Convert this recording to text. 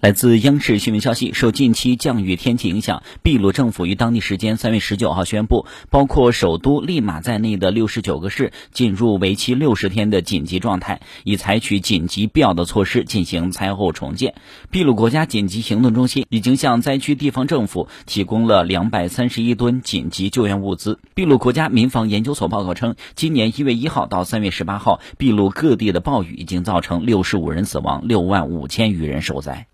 来自央视新闻消息，受近期降雨天气影响，秘鲁政府于当地时间三月十九号宣布，包括首都利马在内的六十九个市进入为期六十天的紧急状态，以采取紧急必要的措施进行灾后重建。秘鲁国家紧急行动中心已经向灾区地方政府提供了两百三十一吨紧急救援物资。秘鲁国家民防研究所报告称，今年一月一号到三月十八号，秘鲁各地的暴雨已经造成六十五人死亡，六万五千余人受灾。